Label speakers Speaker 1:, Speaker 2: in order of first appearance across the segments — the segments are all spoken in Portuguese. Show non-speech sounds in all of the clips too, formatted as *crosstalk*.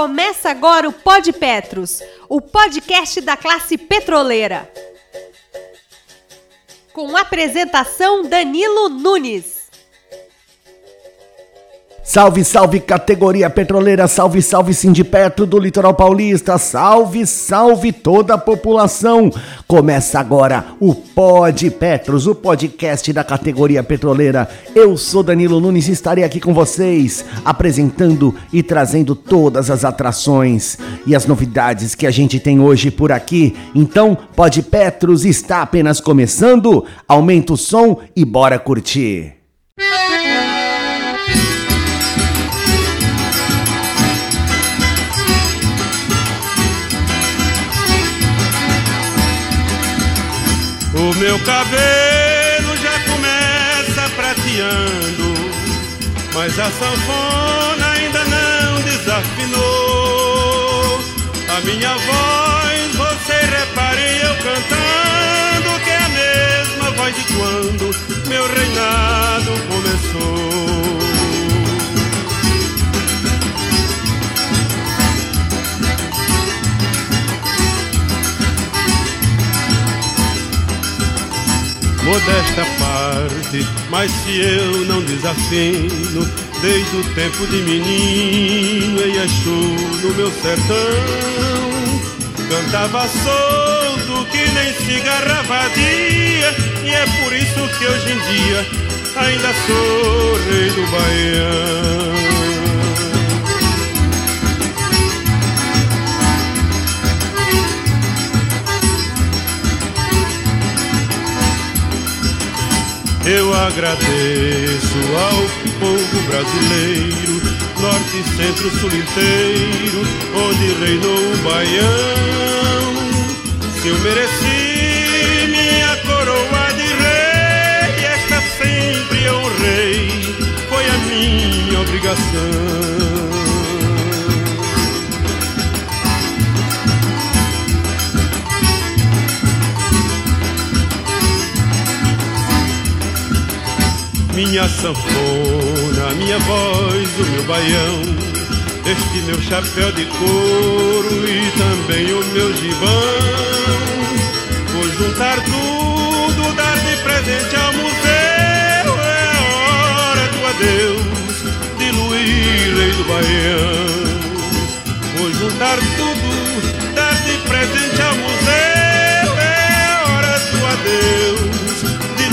Speaker 1: Começa agora o Pod Petros, o podcast da classe petroleira. Com apresentação Danilo Nunes.
Speaker 2: Salve, salve categoria petroleira, salve, salve Sindipetro do Litoral Paulista, salve, salve toda a população. Começa agora o Pod Petros, o podcast da categoria petroleira. Eu sou Danilo Nunes e estarei aqui com vocês, apresentando e trazendo todas as atrações e as novidades que a gente tem hoje por aqui. Então, Pod Petros está apenas começando. Aumenta o som e bora curtir.
Speaker 3: Meu cabelo já começa prateando, mas a sanfona ainda não desafinou. A minha voz, você repare eu cantando, que é a mesma voz de quando meu reinado começou. Modesta parte, mas se eu não desafino, desde o tempo de menino, e Exu no meu sertão, cantava solto que nem cigarra dia, e é por isso que hoje em dia ainda sou rei do Baião. Eu agradeço ao povo brasileiro, norte, centro, sul inteiro, onde reinou o Baião. Se eu mereci minha coroa de rei, esta sempre honrei, foi a minha obrigação. Minha sanfona, minha voz, o meu baião, este meu chapéu de couro e também o meu gibão. Vou juntar tudo, dar de presente ao museu, é hora do adeus de Luís, rei do Baião. Vou juntar tudo, dar de presente ao museu, é hora do adeus de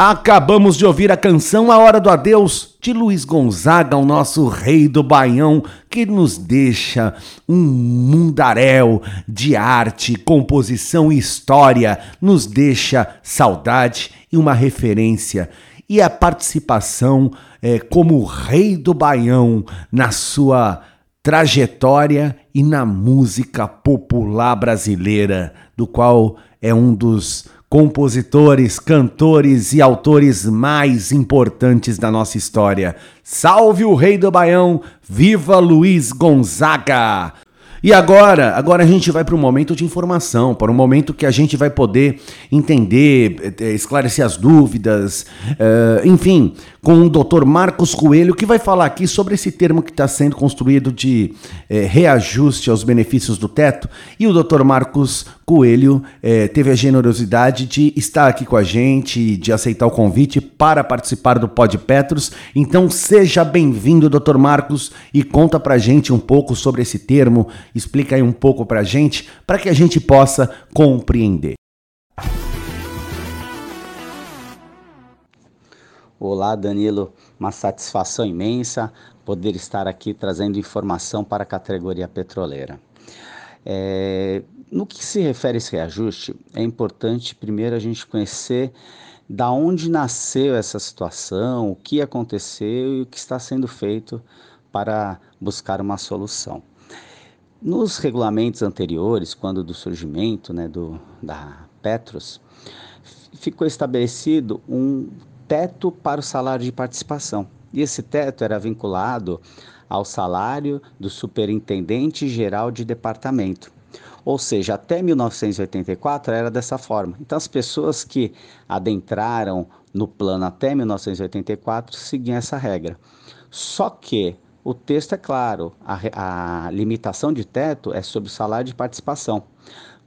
Speaker 2: Acabamos de ouvir a canção A Hora do Adeus de Luiz Gonzaga, o nosso rei do Baião, que nos deixa um mundaréu de arte, composição e história, nos deixa saudade e uma referência. E a participação é, como rei do Baião na sua trajetória e na música popular brasileira, do qual é um dos compositores, cantores e autores mais importantes da nossa história. Salve o Rei do Baião, viva Luiz Gonzaga! E agora, agora a gente vai para um momento de informação, para um momento que a gente vai poder entender, eh, esclarecer as dúvidas, uh, enfim, com o Dr. Marcos Coelho, que vai falar aqui sobre esse termo que está sendo construído de eh, reajuste aos benefícios do teto. E o Dr. Marcos Coelho eh, teve a generosidade de estar aqui com a gente, de aceitar o convite para participar do Pod Petros. Então seja bem-vindo, Dr. Marcos, e conta pra gente um pouco sobre esse termo Explica aí um pouco para a gente, para que a gente possa compreender.
Speaker 4: Olá, Danilo. Uma satisfação imensa poder estar aqui trazendo informação para a categoria petroleira. É, no que se refere a esse reajuste, é importante primeiro a gente conhecer da onde nasceu essa situação, o que aconteceu e o que está sendo feito para buscar uma solução. Nos regulamentos anteriores, quando do surgimento né, do, da Petros, ficou estabelecido um teto para o salário de participação. E esse teto era vinculado ao salário do superintendente geral de departamento. Ou seja, até 1984 era dessa forma. Então, as pessoas que adentraram no plano até 1984 seguiam essa regra. Só que o texto é claro, a, a limitação de teto é sobre o salário de participação.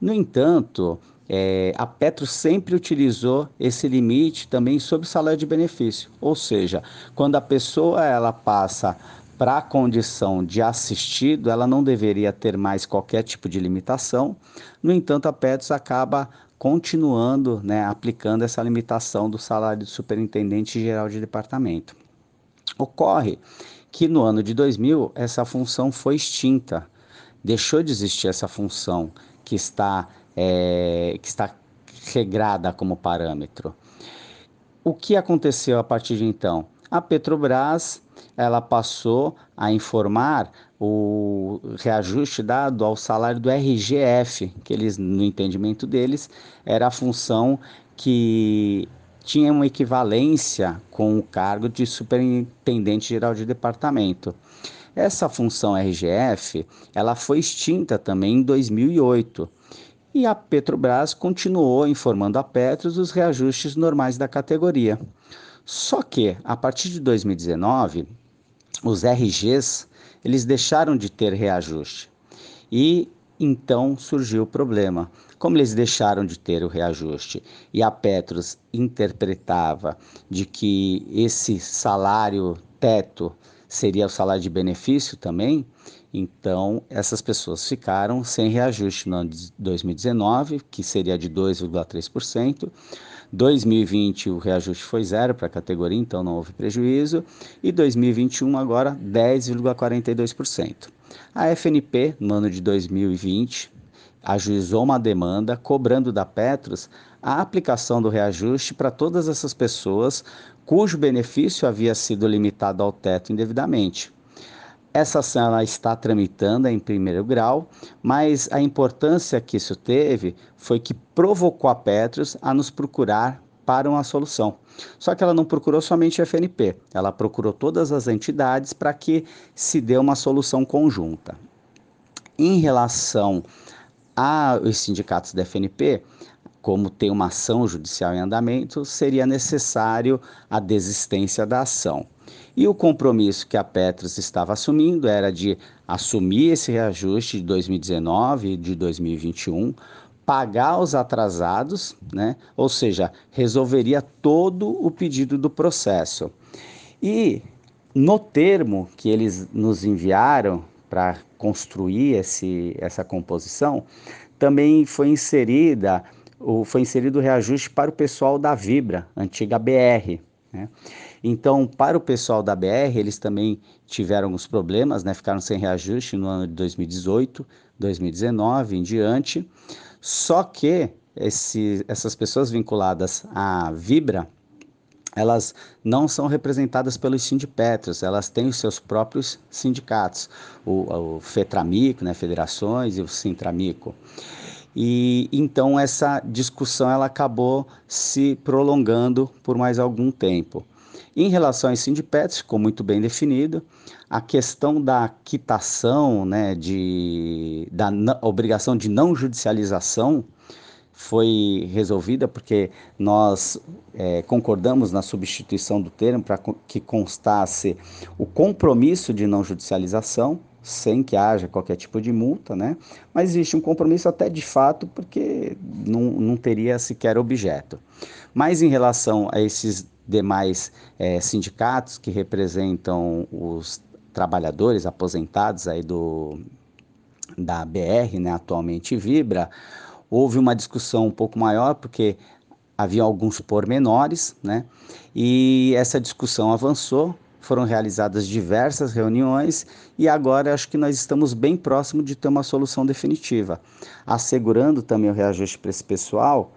Speaker 4: No entanto, é, a Petro sempre utilizou esse limite também sobre o salário de benefício, ou seja, quando a pessoa ela passa para a condição de assistido, ela não deveria ter mais qualquer tipo de limitação. No entanto, a Petros acaba continuando né, aplicando essa limitação do salário do superintendente geral de departamento. Ocorre que no ano de 2000 essa função foi extinta, deixou de existir essa função que está, é, que está regrada como parâmetro. O que aconteceu a partir de então? A Petrobras ela passou a informar o reajuste dado ao salário do RGF, que eles, no entendimento deles, era a função que tinha uma equivalência com o cargo de superintendente geral de departamento. Essa função RGF, ela foi extinta também em 2008. E a Petrobras continuou informando a Petros os reajustes normais da categoria. Só que, a partir de 2019, os RGs, eles deixaram de ter reajuste. E então surgiu o problema. Como eles deixaram de ter o reajuste e a Petros interpretava de que esse salário teto seria o salário de benefício também, então essas pessoas ficaram sem reajuste no ano de 2019, que seria de 2,3%. 2020 o reajuste foi zero para a categoria, então não houve prejuízo. E 2021 agora 10,42%. A FNP, no ano de 2020, ajuizou uma demanda cobrando da Petros a aplicação do reajuste para todas essas pessoas cujo benefício havia sido limitado ao teto indevidamente. Essa ação está tramitando em primeiro grau, mas a importância que isso teve foi que provocou a Petros a nos procurar para uma solução. Só que ela não procurou somente a FNP, ela procurou todas as entidades para que se dê uma solução conjunta. Em relação aos sindicatos da FNP, como tem uma ação judicial em andamento, seria necessário a desistência da ação. E o compromisso que a Petros estava assumindo era de assumir esse reajuste de 2019 e de 2021, pagar os atrasados, né? ou seja, resolveria todo o pedido do processo. E no termo que eles nos enviaram para construir esse, essa composição, também foi inserida o, foi inserido o reajuste para o pessoal da Vibra, antiga BR. Né? Então, para o pessoal da BR, eles também tiveram alguns problemas, né? ficaram sem reajuste no ano de 2018, 2019 em diante. Só que esse, essas pessoas vinculadas à Vibra, elas não são representadas pelos sindipetros, elas têm os seus próprios sindicatos, o, o FETRAMICO, né, federações, e o SINTRAMICO. E então essa discussão ela acabou se prolongando por mais algum tempo. Em relação aos sindipets, ficou muito bem definido a questão da quitação, né, de, da obrigação de não judicialização foi resolvida porque nós é, concordamos na substituição do termo para que constasse o compromisso de não judicialização, sem que haja qualquer tipo de multa, né? Mas existe um compromisso até de fato, porque não, não teria sequer objeto. Mas em relação a esses demais é, sindicatos que representam os trabalhadores aposentados aí do, da BR, né, atualmente Vibra, houve uma discussão um pouco maior, porque havia alguns pormenores, né, e essa discussão avançou, foram realizadas diversas reuniões e agora acho que nós estamos bem próximo de ter uma solução definitiva, assegurando também o reajuste para esse pessoal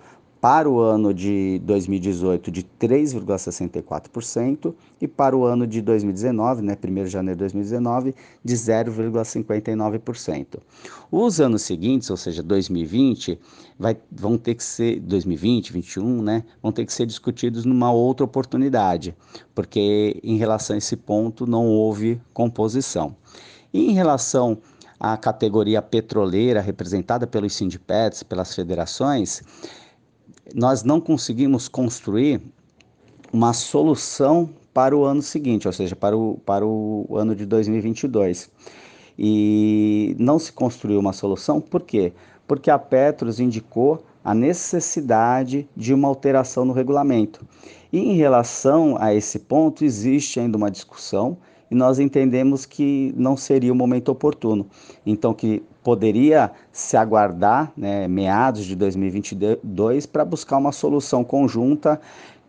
Speaker 4: para o ano de 2018 de 3,64% e para o ano de 2019, né, 1 de janeiro de 2019, de 0,59%. Os anos seguintes, ou seja, 2020, vai, vão ter que ser 2020, 2021, né, vão ter que ser discutidos numa outra oportunidade, porque em relação a esse ponto não houve composição. E em relação a categoria petroleira representada pelos sindipets, pelas federações, nós não conseguimos construir uma solução para o ano seguinte, ou seja, para o, para o ano de 2022. E não se construiu uma solução, por quê? Porque a Petros indicou a necessidade de uma alteração no regulamento. E em relação a esse ponto, existe ainda uma discussão e nós entendemos que não seria o momento oportuno. Então, que poderia se aguardar né, meados de 2022 para buscar uma solução conjunta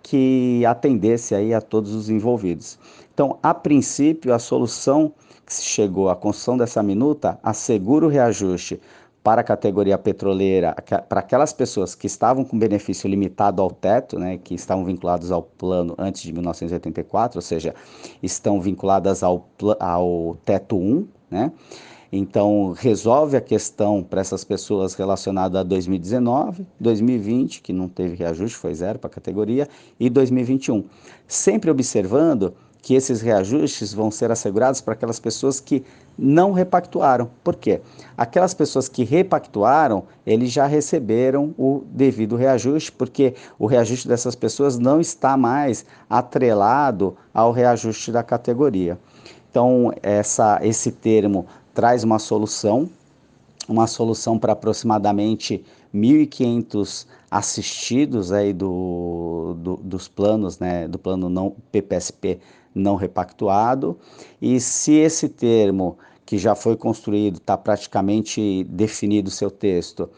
Speaker 4: que atendesse aí a todos os envolvidos. Então, a princípio, a solução que se chegou à construção dessa minuta assegura o reajuste para a categoria petroleira, para aquelas pessoas que estavam com benefício limitado ao teto, né, que estavam vinculados ao plano antes de 1984, ou seja, estão vinculadas ao, ao teto 1, né? Então, resolve a questão para essas pessoas relacionada a 2019, 2020, que não teve reajuste, foi zero para a categoria, e 2021. Sempre observando que esses reajustes vão ser assegurados para aquelas pessoas que não repactuaram. Por quê? Aquelas pessoas que repactuaram, eles já receberam o devido reajuste, porque o reajuste dessas pessoas não está mais atrelado ao reajuste da categoria. Então, essa, esse termo traz uma solução, uma solução para aproximadamente 1.500 assistidos aí do, do, dos planos, né, do plano não PPSP não repactuado. E se esse termo que já foi construído, está praticamente definido seu texto,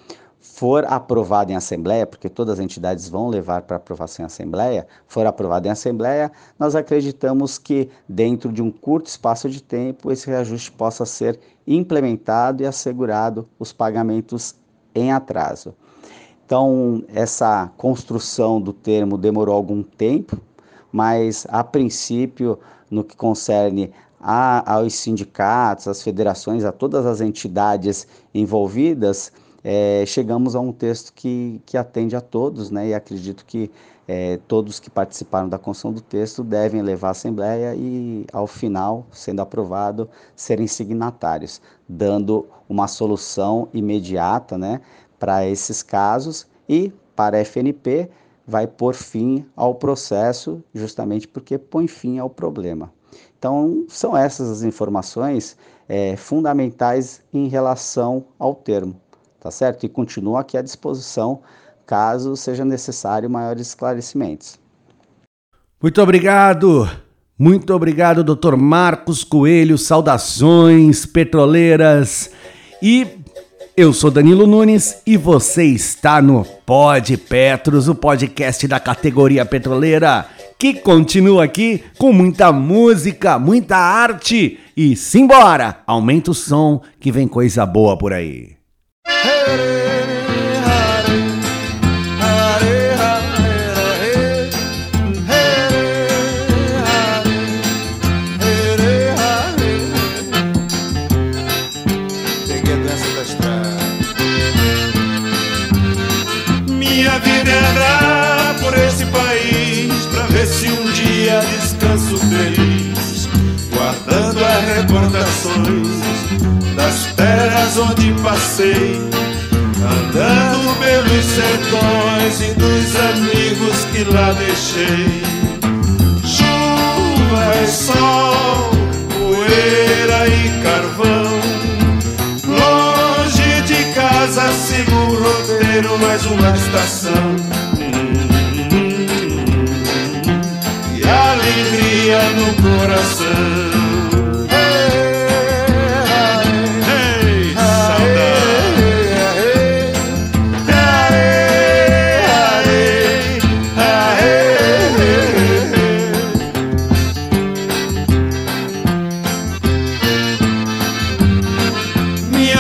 Speaker 4: for aprovado em Assembleia, porque todas as entidades vão levar para aprovação em Assembleia, for aprovado em Assembleia, nós acreditamos que dentro de um curto espaço de tempo esse reajuste possa ser implementado e assegurado os pagamentos em atraso. Então, essa construção do termo demorou algum tempo, mas a princípio, no que concerne a, aos sindicatos, às federações, a todas as entidades envolvidas, é, chegamos a um texto que, que atende a todos, né? E acredito que é, todos que participaram da construção do texto devem levar à Assembleia e, ao final, sendo aprovado, serem signatários, dando uma solução imediata, né? Para esses casos e para a FNP vai pôr fim ao processo, justamente porque põe fim ao problema. Então, são essas as informações é, fundamentais em relação ao termo, tá certo? E continuo aqui à disposição caso seja necessário maiores esclarecimentos.
Speaker 2: Muito obrigado! Muito obrigado, Dr. Marcos Coelho. Saudações petroleiras. E eu sou Danilo Nunes e você está no Pod Petros, o podcast da categoria petroleira, que continua aqui com muita música, muita arte e simbora, aumenta o som que vem coisa boa por aí.
Speaker 3: Recordações deixei. Chuva e sol, poeira e carvão. Longe de casa sigo o roteiro, mais uma estação.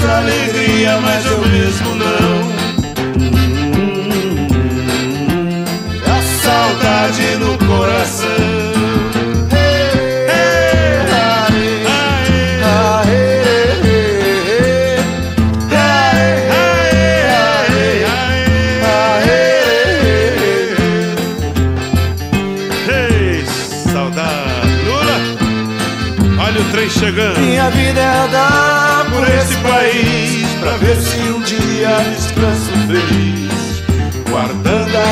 Speaker 3: mostra alegria, mas eu mesmo não. A saudade no coração.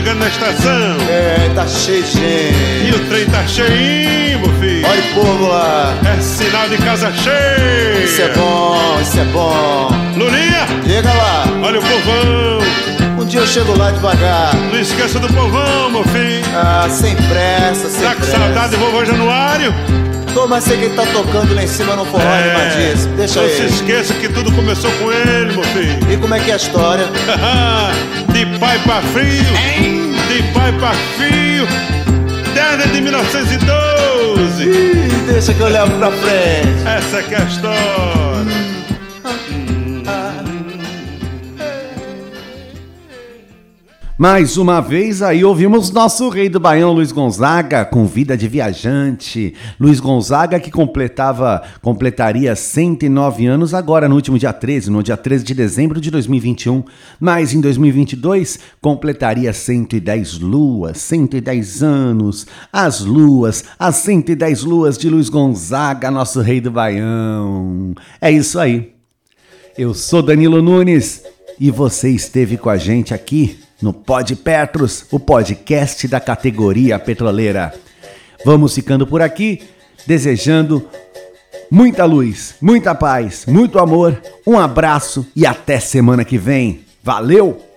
Speaker 3: Chegando na estação.
Speaker 5: É, tá cheio de gente.
Speaker 3: E o trem tá cheinho, meu filho.
Speaker 5: Olha o povo lá.
Speaker 3: É sinal de casa cheia.
Speaker 5: Isso é bom, isso é bom.
Speaker 3: Lulinha.
Speaker 5: Chega lá.
Speaker 3: Olha o povão.
Speaker 5: Um dia eu chego lá devagar.
Speaker 3: Não esqueça do povão, meu filho.
Speaker 5: Ah, sem pressa, sem
Speaker 3: tá
Speaker 5: pressa.
Speaker 3: Tá com saudade do vovô Januário?
Speaker 5: Tô, mas sei que ele tá tocando lá em cima no forró é, de. Deixa
Speaker 3: não
Speaker 5: ele.
Speaker 3: Se esqueça que tudo começou com ele, meu filho.
Speaker 5: E como é que é a história? *laughs*
Speaker 3: de pai pra.
Speaker 5: Hein?
Speaker 3: De pai pra filho. Desde de 1912.
Speaker 5: Ih, deixa que eu levo pra frente.
Speaker 3: Essa que é a história.
Speaker 2: Mais uma vez aí ouvimos nosso rei do Baião, Luiz Gonzaga, com vida de viajante. Luiz Gonzaga que completava, completaria 109 anos agora no último dia 13, no dia 13 de dezembro de 2021. Mas em 2022 completaria 110 luas, 110 anos. As luas, as 110 luas de Luiz Gonzaga, nosso rei do Baião. É isso aí. Eu sou Danilo Nunes e você esteve com a gente aqui no Pod Petros, o podcast da categoria petroleira. Vamos ficando por aqui, desejando muita luz, muita paz, muito amor, um abraço e até semana que vem. Valeu!